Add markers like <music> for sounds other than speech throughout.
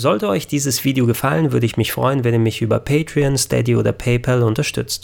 Sollte euch dieses Video gefallen, würde ich mich freuen, wenn ihr mich über Patreon, Steady oder PayPal unterstützt.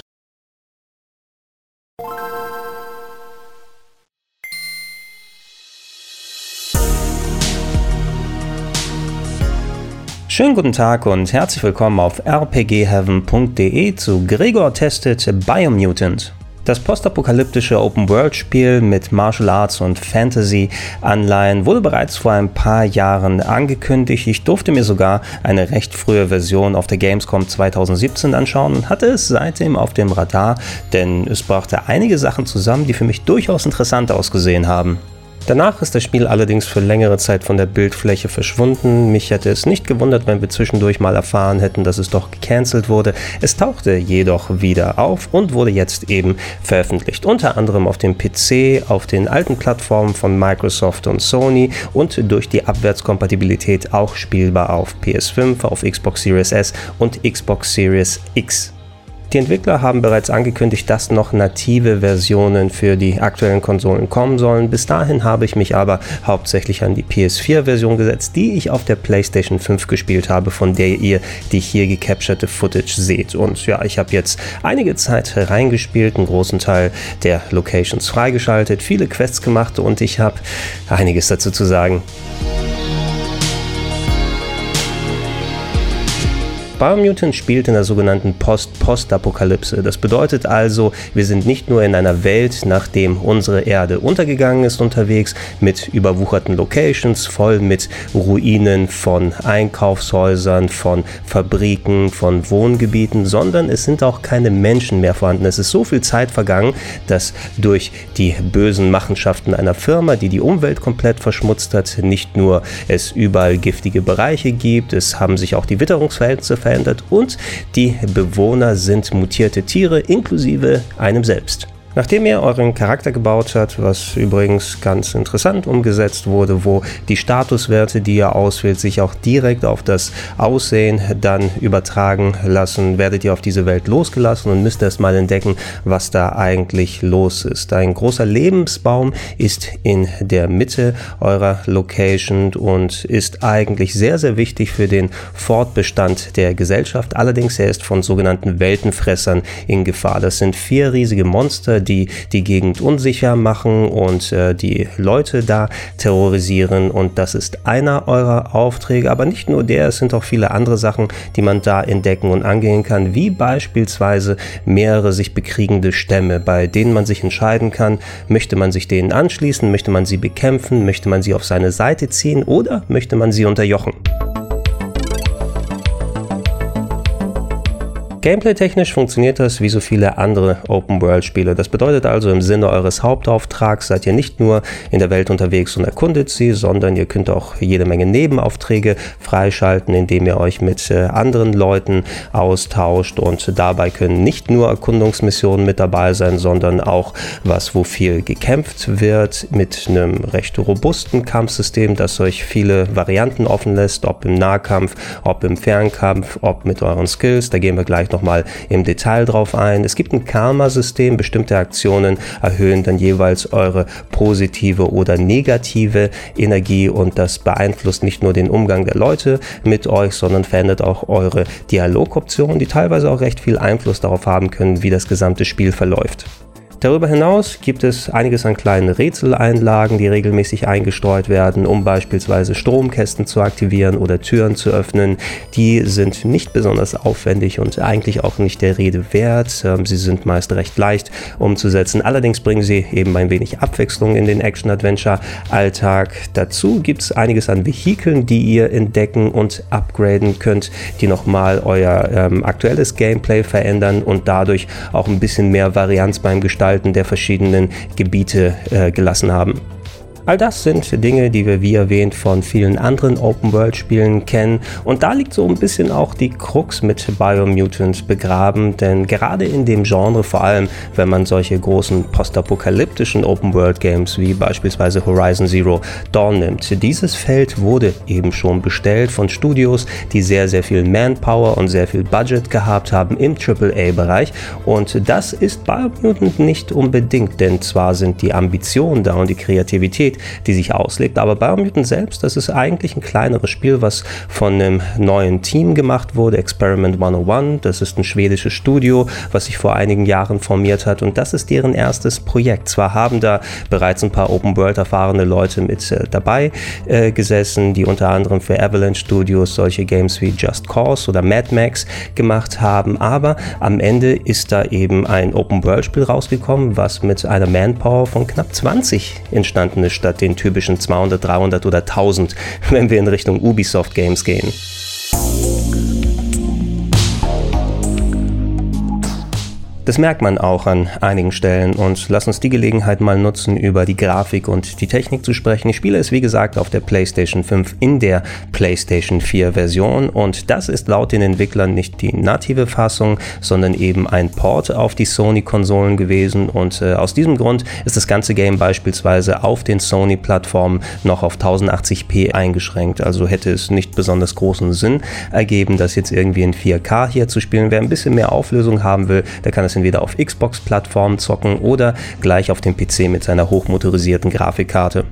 Schönen guten Tag und herzlich willkommen auf rpgheaven.de zu Gregor testet Biomutant. Das postapokalyptische Open-World-Spiel mit Martial Arts und Fantasy-Anleihen wurde bereits vor ein paar Jahren angekündigt. Ich durfte mir sogar eine recht frühe Version auf der Gamescom 2017 anschauen und hatte es seitdem auf dem Radar, denn es brachte einige Sachen zusammen, die für mich durchaus interessant ausgesehen haben. Danach ist das Spiel allerdings für längere Zeit von der Bildfläche verschwunden. Mich hätte es nicht gewundert, wenn wir zwischendurch mal erfahren hätten, dass es doch gecancelt wurde. Es tauchte jedoch wieder auf und wurde jetzt eben veröffentlicht. Unter anderem auf dem PC, auf den alten Plattformen von Microsoft und Sony und durch die Abwärtskompatibilität auch spielbar auf PS5, auf Xbox Series S und Xbox Series X. Die Entwickler haben bereits angekündigt, dass noch native Versionen für die aktuellen Konsolen kommen sollen. Bis dahin habe ich mich aber hauptsächlich an die PS4-Version gesetzt, die ich auf der PlayStation 5 gespielt habe, von der ihr die hier gecapturete Footage seht. Und ja, ich habe jetzt einige Zeit reingespielt, einen großen Teil der Locations freigeschaltet, viele Quests gemacht und ich habe einiges dazu zu sagen. Biomutant spielt in der sogenannten Post-Post-Apokalypse. Das bedeutet also, wir sind nicht nur in einer Welt, nachdem unsere Erde untergegangen ist, unterwegs mit überwucherten Locations, voll mit Ruinen von Einkaufshäusern, von Fabriken, von Wohngebieten, sondern es sind auch keine Menschen mehr vorhanden. Es ist so viel Zeit vergangen, dass durch die bösen Machenschaften einer Firma, die die Umwelt komplett verschmutzt hat, nicht nur es überall giftige Bereiche gibt, es haben sich auch die Witterungsverhältnisse verändert und die Bewohner sind mutierte Tiere inklusive einem selbst. Nachdem ihr euren Charakter gebaut habt, was übrigens ganz interessant umgesetzt wurde, wo die Statuswerte, die ihr auswählt, sich auch direkt auf das Aussehen dann übertragen lassen, werdet ihr auf diese Welt losgelassen und müsst erstmal entdecken, was da eigentlich los ist. Ein großer Lebensbaum ist in der Mitte eurer Location und ist eigentlich sehr, sehr wichtig für den Fortbestand der Gesellschaft. Allerdings er ist von sogenannten Weltenfressern in Gefahr. Das sind vier riesige Monster, die die Gegend unsicher machen und äh, die Leute da terrorisieren. Und das ist einer eurer Aufträge, aber nicht nur der, es sind auch viele andere Sachen, die man da entdecken und angehen kann, wie beispielsweise mehrere sich bekriegende Stämme, bei denen man sich entscheiden kann, möchte man sich denen anschließen, möchte man sie bekämpfen, möchte man sie auf seine Seite ziehen oder möchte man sie unterjochen. Gameplay-technisch funktioniert das wie so viele andere Open-World-Spiele. Das bedeutet also, im Sinne eures Hauptauftrags seid ihr nicht nur in der Welt unterwegs und erkundet sie, sondern ihr könnt auch jede Menge Nebenaufträge freischalten, indem ihr euch mit äh, anderen Leuten austauscht und dabei können nicht nur Erkundungsmissionen mit dabei sein, sondern auch was, wo viel gekämpft wird, mit einem recht robusten Kampfsystem, das euch viele Varianten offen lässt, ob im Nahkampf, ob im Fernkampf, ob mit euren Skills. Da gehen wir gleich nochmal im Detail drauf ein. Es gibt ein Karma-System, bestimmte Aktionen erhöhen dann jeweils eure positive oder negative Energie und das beeinflusst nicht nur den Umgang der Leute mit euch, sondern verändert auch eure Dialogoptionen, die teilweise auch recht viel Einfluss darauf haben können, wie das gesamte Spiel verläuft. Darüber hinaus gibt es einiges an kleinen Rätseleinlagen, die regelmäßig eingestreut werden, um beispielsweise Stromkästen zu aktivieren oder Türen zu öffnen. Die sind nicht besonders aufwendig und eigentlich auch nicht der Rede wert. Ähm, sie sind meist recht leicht umzusetzen. Allerdings bringen sie eben ein wenig Abwechslung in den Action-Adventure-Alltag. Dazu gibt es einiges an Vehikeln, die ihr entdecken und upgraden könnt, die nochmal euer ähm, aktuelles Gameplay verändern und dadurch auch ein bisschen mehr Varianz beim Gestalten Gestalten der verschiedenen Gebiete äh, gelassen haben. All das sind Dinge, die wir wie erwähnt von vielen anderen Open-World-Spielen kennen. Und da liegt so ein bisschen auch die Krux mit Biomutant begraben, denn gerade in dem Genre, vor allem wenn man solche großen postapokalyptischen Open-World-Games wie beispielsweise Horizon Zero Dawn nimmt, dieses Feld wurde eben schon bestellt von Studios, die sehr, sehr viel Manpower und sehr viel Budget gehabt haben im AAA-Bereich. Und das ist Biomutant nicht unbedingt, denn zwar sind die Ambitionen da und die Kreativität, Qualität, die sich auslebt. Aber Biomutant selbst, das ist eigentlich ein kleineres Spiel, was von einem neuen Team gemacht wurde, Experiment 101. Das ist ein schwedisches Studio, was sich vor einigen Jahren formiert hat und das ist deren erstes Projekt. Zwar haben da bereits ein paar Open World erfahrene Leute mit äh, dabei äh, gesessen, die unter anderem für Avalanche Studios solche Games wie Just Cause oder Mad Max gemacht haben, aber am Ende ist da eben ein Open World Spiel rausgekommen, was mit einer Manpower von knapp 20 entstanden ist, statt den typischen 200, 300 oder 1000, <laughs> wenn wir in Richtung Ubisoft Games gehen. Das merkt man auch an einigen Stellen und lass uns die Gelegenheit mal nutzen, über die Grafik und die Technik zu sprechen. Ich spiele es wie gesagt auf der PlayStation 5 in der PlayStation 4 Version und das ist laut den Entwicklern nicht die native Fassung, sondern eben ein Port auf die Sony-Konsolen gewesen und äh, aus diesem Grund ist das ganze Game beispielsweise auf den Sony-Plattformen noch auf 1080p eingeschränkt. Also hätte es nicht besonders großen Sinn ergeben, das jetzt irgendwie in 4K hier zu spielen. Wer ein bisschen mehr Auflösung haben will, der kann es entweder auf Xbox-Plattformen zocken oder gleich auf dem PC mit seiner hochmotorisierten Grafikkarte.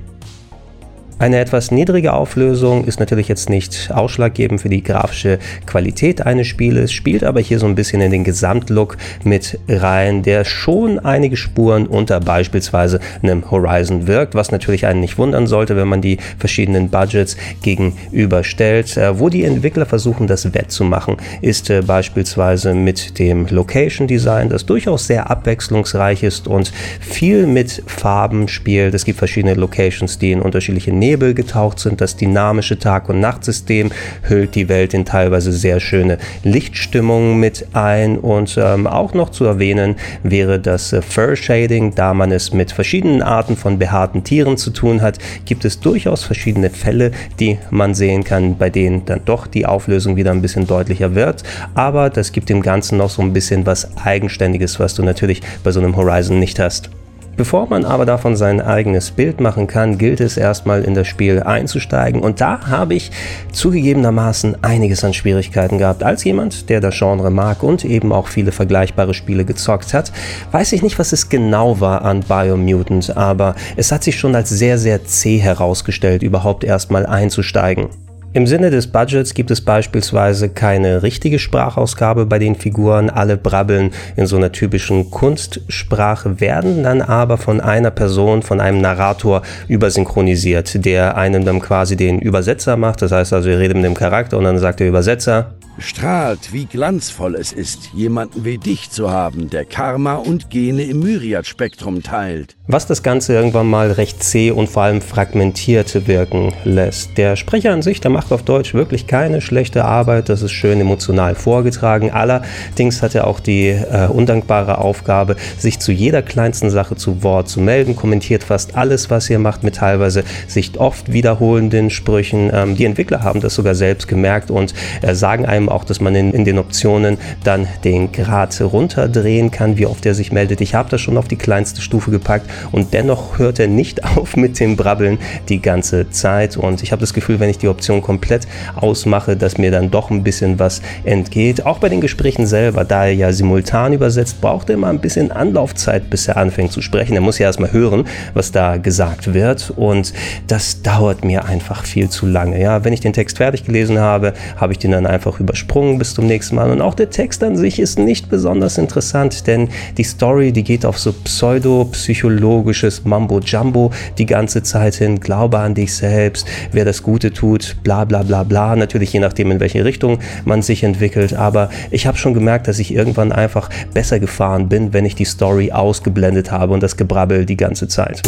Eine etwas niedrige Auflösung ist natürlich jetzt nicht ausschlaggebend für die grafische Qualität eines Spieles, spielt aber hier so ein bisschen in den Gesamtlook mit rein, der schon einige Spuren unter beispielsweise einem Horizon wirkt, was natürlich einen nicht wundern sollte, wenn man die verschiedenen Budgets gegenüberstellt. Äh, wo die Entwickler versuchen, das wettzumachen, ist äh, beispielsweise mit dem Location Design, das durchaus sehr abwechslungsreich ist und viel mit Farben spielt. Es gibt verschiedene Locations, die in unterschiedliche Nebel Nebel getaucht sind. Das dynamische Tag- und Nachtsystem hüllt die Welt in teilweise sehr schöne Lichtstimmungen mit ein. Und ähm, auch noch zu erwähnen wäre das äh, Fur Shading. Da man es mit verschiedenen Arten von behaarten Tieren zu tun hat, gibt es durchaus verschiedene Fälle, die man sehen kann, bei denen dann doch die Auflösung wieder ein bisschen deutlicher wird. Aber das gibt dem Ganzen noch so ein bisschen was Eigenständiges, was du natürlich bei so einem Horizon nicht hast. Bevor man aber davon sein eigenes Bild machen kann, gilt es erstmal in das Spiel einzusteigen und da habe ich zugegebenermaßen einiges an Schwierigkeiten gehabt. Als jemand, der das Genre mag und eben auch viele vergleichbare Spiele gezockt hat, weiß ich nicht, was es genau war an Biomutant, aber es hat sich schon als sehr, sehr zäh herausgestellt, überhaupt erstmal einzusteigen. Im Sinne des Budgets gibt es beispielsweise keine richtige Sprachausgabe bei den Figuren. Alle brabbeln in so einer typischen Kunstsprache, werden dann aber von einer Person, von einem Narrator übersynchronisiert, der einem dann quasi den Übersetzer macht. Das heißt also, ihr redet mit dem Charakter und dann sagt der Übersetzer, Strahlt, wie glanzvoll es ist, jemanden wie dich zu haben, der Karma und Gene im Myriad-Spektrum teilt. Was das Ganze irgendwann mal recht zäh und vor allem fragmentiert wirken lässt. Der Sprecher an sich, der macht auf Deutsch wirklich keine schlechte Arbeit, das ist schön emotional vorgetragen. Allerdings hat er auch die äh, undankbare Aufgabe, sich zu jeder kleinsten Sache zu Wort zu melden, kommentiert fast alles, was ihr macht, mit teilweise sich oft wiederholenden Sprüchen. Ähm, die Entwickler haben das sogar selbst gemerkt und äh, sagen einem auch, dass man in, in den Optionen dann den Grad runterdrehen kann, wie oft er sich meldet. Ich habe das schon auf die kleinste Stufe gepackt und dennoch hört er nicht <laughs> auf mit dem Brabbeln die ganze Zeit. Und ich habe das Gefühl, wenn ich die Option komplett ausmache, dass mir dann doch ein bisschen was entgeht. Auch bei den Gesprächen selber, da er ja simultan übersetzt, braucht er immer ein bisschen Anlaufzeit, bis er anfängt zu sprechen. Er muss ja erstmal hören, was da gesagt wird. Und das dauert mir einfach viel zu lange. Ja, wenn ich den Text fertig gelesen habe, habe ich den dann einfach über übersprungen bis zum nächsten Mal. Und auch der Text an sich ist nicht besonders interessant, denn die Story, die geht auf so pseudo-psychologisches Mambo-Jumbo die ganze Zeit hin. Glaube an dich selbst, wer das Gute tut, bla bla bla bla. Natürlich je nachdem, in welche Richtung man sich entwickelt. Aber ich habe schon gemerkt, dass ich irgendwann einfach besser gefahren bin, wenn ich die Story ausgeblendet habe und das Gebrabbel die ganze Zeit.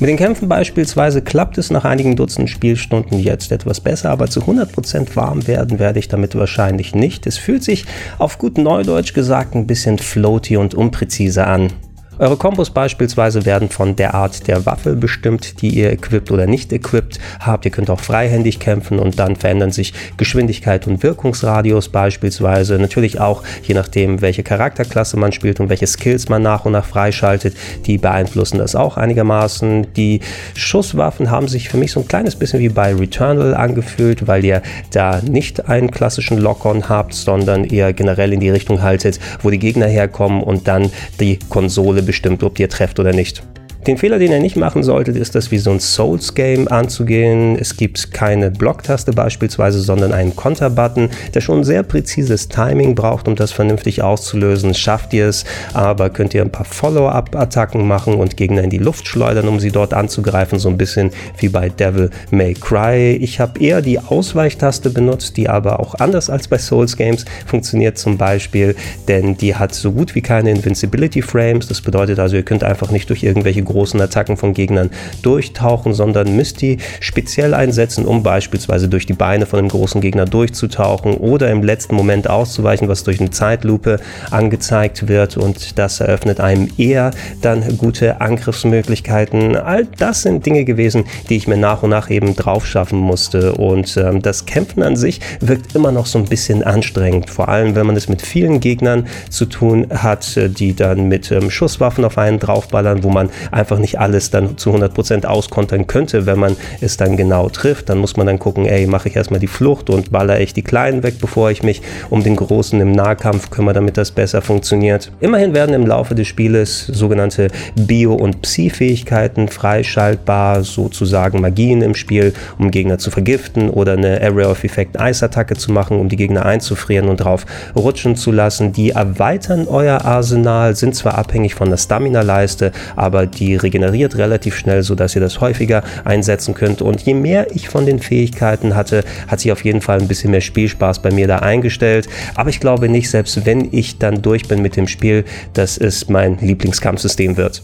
Mit den Kämpfen beispielsweise klappt es nach einigen Dutzend Spielstunden jetzt etwas besser, aber zu 100% warm werden werde ich damit wahrscheinlich nicht. Es fühlt sich auf gut Neudeutsch gesagt ein bisschen floaty und unpräzise an. Eure Kombos beispielsweise werden von der Art der Waffe bestimmt, die ihr equipt oder nicht equipt habt. Ihr könnt auch freihändig kämpfen und dann verändern sich Geschwindigkeit und Wirkungsradius beispielsweise. Natürlich auch je nachdem, welche Charakterklasse man spielt und welche Skills man nach und nach freischaltet, die beeinflussen das auch einigermaßen. Die Schusswaffen haben sich für mich so ein kleines bisschen wie bei Returnal angefühlt, weil ihr da nicht einen klassischen Lock-on habt, sondern eher generell in die Richtung haltet, wo die Gegner herkommen und dann die Konsole bestimmt, ob ihr trefft oder nicht. Den Fehler, den ihr nicht machen solltet, ist das wie so ein Souls-Game anzugehen. Es gibt keine Blocktaste beispielsweise, sondern einen Konter-Button, der schon sehr präzises Timing braucht, um das vernünftig auszulösen. Schafft ihr es, aber könnt ihr ein paar Follow-up-Attacken machen und Gegner in die Luft schleudern, um sie dort anzugreifen, so ein bisschen wie bei Devil May Cry. Ich habe eher die Ausweichtaste benutzt, die aber auch anders als bei Souls-Games funktioniert zum Beispiel, denn die hat so gut wie keine Invincibility-Frames. Das bedeutet also, ihr könnt einfach nicht durch irgendwelche großen Attacken von Gegnern durchtauchen, sondern müsst die speziell einsetzen, um beispielsweise durch die Beine von einem großen Gegner durchzutauchen oder im letzten Moment auszuweichen, was durch eine Zeitlupe angezeigt wird und das eröffnet einem eher dann gute Angriffsmöglichkeiten. All das sind Dinge gewesen, die ich mir nach und nach eben drauf schaffen musste und ähm, das Kämpfen an sich wirkt immer noch so ein bisschen anstrengend, vor allem wenn man es mit vielen Gegnern zu tun hat, die dann mit ähm, Schusswaffen auf einen draufballern, wo man einfach nicht alles dann zu 100% auskontern könnte, wenn man es dann genau trifft. Dann muss man dann gucken, ey, mache ich erstmal die Flucht und baller ich die Kleinen weg, bevor ich mich um den Großen im Nahkampf kümmere, damit das besser funktioniert. Immerhin werden im Laufe des Spieles sogenannte Bio- und Psi-Fähigkeiten freischaltbar, sozusagen Magien im Spiel, um Gegner zu vergiften oder eine Area of Effect Eisattacke zu machen, um die Gegner einzufrieren und drauf rutschen zu lassen. Die erweitern euer Arsenal, sind zwar abhängig von der Stamina-Leiste, aber die die regeneriert relativ schnell, sodass ihr das häufiger einsetzen könnt. Und je mehr ich von den Fähigkeiten hatte, hat sich auf jeden Fall ein bisschen mehr Spielspaß bei mir da eingestellt. Aber ich glaube nicht, selbst wenn ich dann durch bin mit dem Spiel, dass es mein Lieblingskampfsystem wird.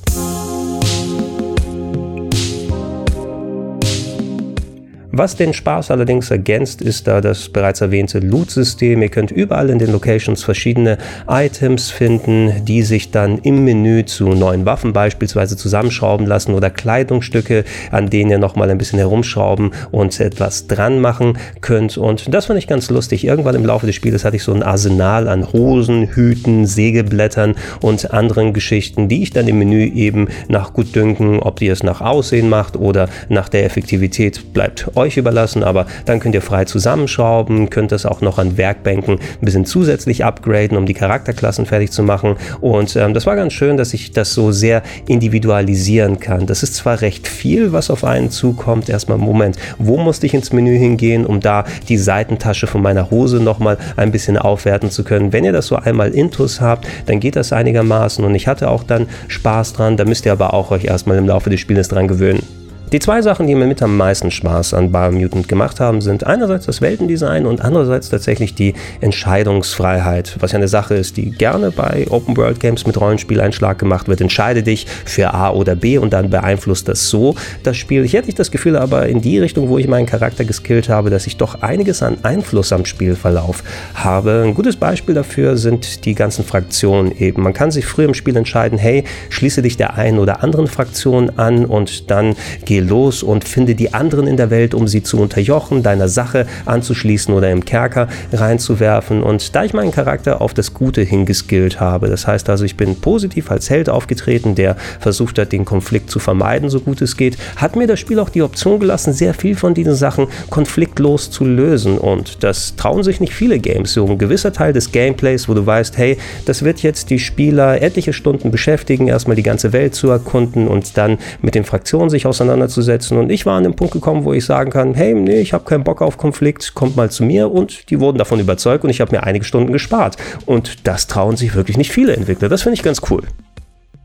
Was den Spaß allerdings ergänzt, ist da das bereits erwähnte Loot-System. Ihr könnt überall in den Locations verschiedene Items finden, die sich dann im Menü zu neuen Waffen beispielsweise zusammenschrauben lassen oder Kleidungsstücke, an denen ihr nochmal ein bisschen herumschrauben und etwas dran machen könnt. Und das fand ich ganz lustig. Irgendwann im Laufe des Spieles hatte ich so ein Arsenal an Hosen, Hüten, Sägeblättern und anderen Geschichten, die ich dann im Menü eben nach Gutdünken, ob ihr es nach Aussehen macht oder nach der Effektivität, bleibt überlassen, aber dann könnt ihr frei zusammenschrauben, könnt es auch noch an Werkbänken ein bisschen zusätzlich upgraden, um die Charakterklassen fertig zu machen. Und ähm, das war ganz schön, dass ich das so sehr individualisieren kann. Das ist zwar recht viel, was auf einen zukommt. Erstmal, Moment, wo musste ich ins Menü hingehen, um da die Seitentasche von meiner Hose nochmal ein bisschen aufwerten zu können. Wenn ihr das so einmal intus habt, dann geht das einigermaßen und ich hatte auch dann Spaß dran. Da müsst ihr aber auch euch erstmal im Laufe des Spiels dran gewöhnen. Die zwei Sachen, die mir mit am meisten Spaß an Biomutant gemacht haben, sind einerseits das Weltendesign und andererseits tatsächlich die Entscheidungsfreiheit, was ja eine Sache ist, die gerne bei Open World Games mit Rollenspieleinschlag gemacht wird. Entscheide dich für A oder B und dann beeinflusst das so das Spiel. Ich hätte nicht das Gefühl aber in die Richtung, wo ich meinen Charakter geskillt habe, dass ich doch einiges an Einfluss am Spielverlauf habe. Ein gutes Beispiel dafür sind die ganzen Fraktionen eben. Man kann sich früh im Spiel entscheiden, hey, schließe dich der einen oder anderen Fraktion an und dann geh los und finde die anderen in der Welt, um sie zu unterjochen, deiner Sache anzuschließen oder im Kerker reinzuwerfen. Und da ich meinen Charakter auf das Gute hingeskillt habe, das heißt also, ich bin positiv als Held aufgetreten, der versucht hat, den Konflikt zu vermeiden, so gut es geht, hat mir das Spiel auch die Option gelassen, sehr viel von diesen Sachen konfliktlos zu lösen. Und das trauen sich nicht viele Games. So ein gewisser Teil des Gameplays, wo du weißt, hey, das wird jetzt die Spieler etliche Stunden beschäftigen, erstmal die ganze Welt zu erkunden und dann mit den Fraktionen sich auseinanderzusetzen auseinanderzusetzen. Und ich war an den Punkt gekommen, wo ich sagen kann, hey, nee, ich habe keinen Bock auf Konflikt, kommt mal zu mir. Und die wurden davon überzeugt und ich habe mir einige Stunden gespart. Und das trauen sich wirklich nicht viele Entwickler. Das finde ich ganz cool.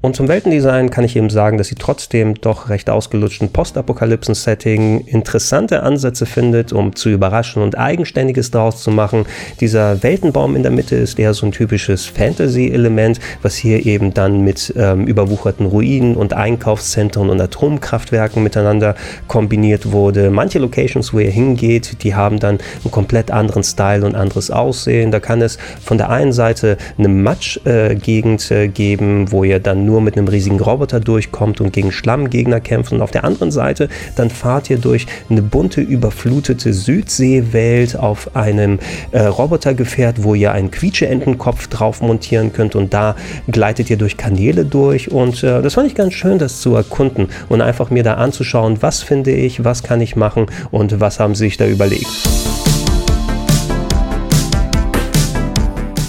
Und zum Weltendesign kann ich eben sagen, dass sie trotzdem doch recht ausgelutschten Postapokalypsen-Setting interessante Ansätze findet, um zu überraschen und Eigenständiges daraus zu machen. Dieser Weltenbaum in der Mitte ist eher so ein typisches Fantasy-Element, was hier eben dann mit ähm, überwucherten Ruinen und Einkaufszentren und Atomkraftwerken miteinander kombiniert wurde. Manche Locations, wo ihr hingeht, die haben dann einen komplett anderen Style und anderes Aussehen. Da kann es von der einen Seite eine Matsch-Gegend äh, geben, wo ihr dann nur mit einem riesigen Roboter durchkommt und gegen Schlammgegner kämpft. Und auf der anderen Seite, dann fahrt ihr durch eine bunte, überflutete Südseewelt auf einem äh, Robotergefährt, wo ihr einen Quietscheentenkopf drauf montieren könnt und da gleitet ihr durch Kanäle durch. Und äh, das fand ich ganz schön, das zu erkunden und einfach mir da anzuschauen, was finde ich, was kann ich machen und was haben sie sich da überlegt.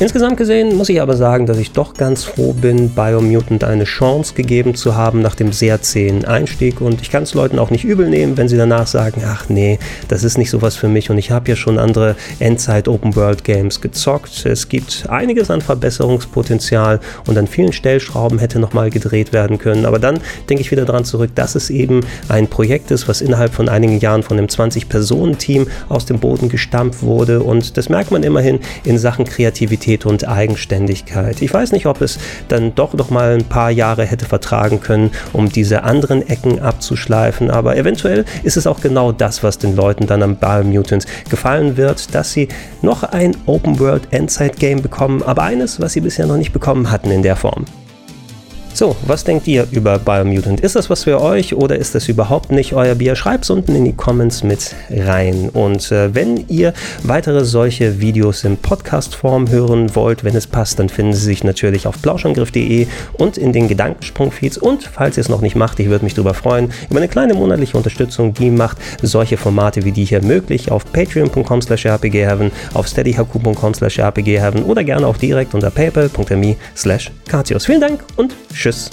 Insgesamt gesehen muss ich aber sagen, dass ich doch ganz froh bin, Biomutant eine Chance gegeben zu haben nach dem sehr zähen Einstieg. Und ich kann es Leuten auch nicht übel nehmen, wenn sie danach sagen, ach nee, das ist nicht sowas für mich. Und ich habe ja schon andere Endzeit Open World Games gezockt. Es gibt einiges an Verbesserungspotenzial. Und an vielen Stellschrauben hätte nochmal gedreht werden können, aber dann denke ich wieder daran zurück, dass es eben ein Projekt ist, was innerhalb von einigen Jahren von einem 20-Personen-Team aus dem Boden gestampft wurde. Und das merkt man immerhin in Sachen Kreativität Kreativität und Eigenständigkeit. Ich weiß nicht, ob es dann doch noch mal ein paar Jahre hätte vertragen können, um diese anderen Ecken abzuschleifen, aber eventuell ist es auch genau das, was den Leuten dann am Biomutant gefallen wird, dass sie noch ein Open World Endzeit Game bekommen, aber eines, was sie bisher noch nicht bekommen hatten in der Form. So, was denkt ihr über Biomutant? Ist das was für euch oder ist das überhaupt nicht euer Bier? Schreibt es unten in die Comments mit rein. Und äh, wenn ihr weitere solche Videos in Podcast-Form hören wollt, wenn es passt, dann finden sie sich natürlich auf plauschangriff.de und in den Gedankensprung-Feeds. Und falls ihr es noch nicht macht, ich würde mich darüber freuen, über eine kleine monatliche Unterstützung, die macht solche Formate wie die hier möglich auf patreon.com slash rpgheaven, auf steadyhq.com slash rpgheaven oder gerne auch direkt unter paypal.me slash Vielen Dank und tschüss. Tschüss.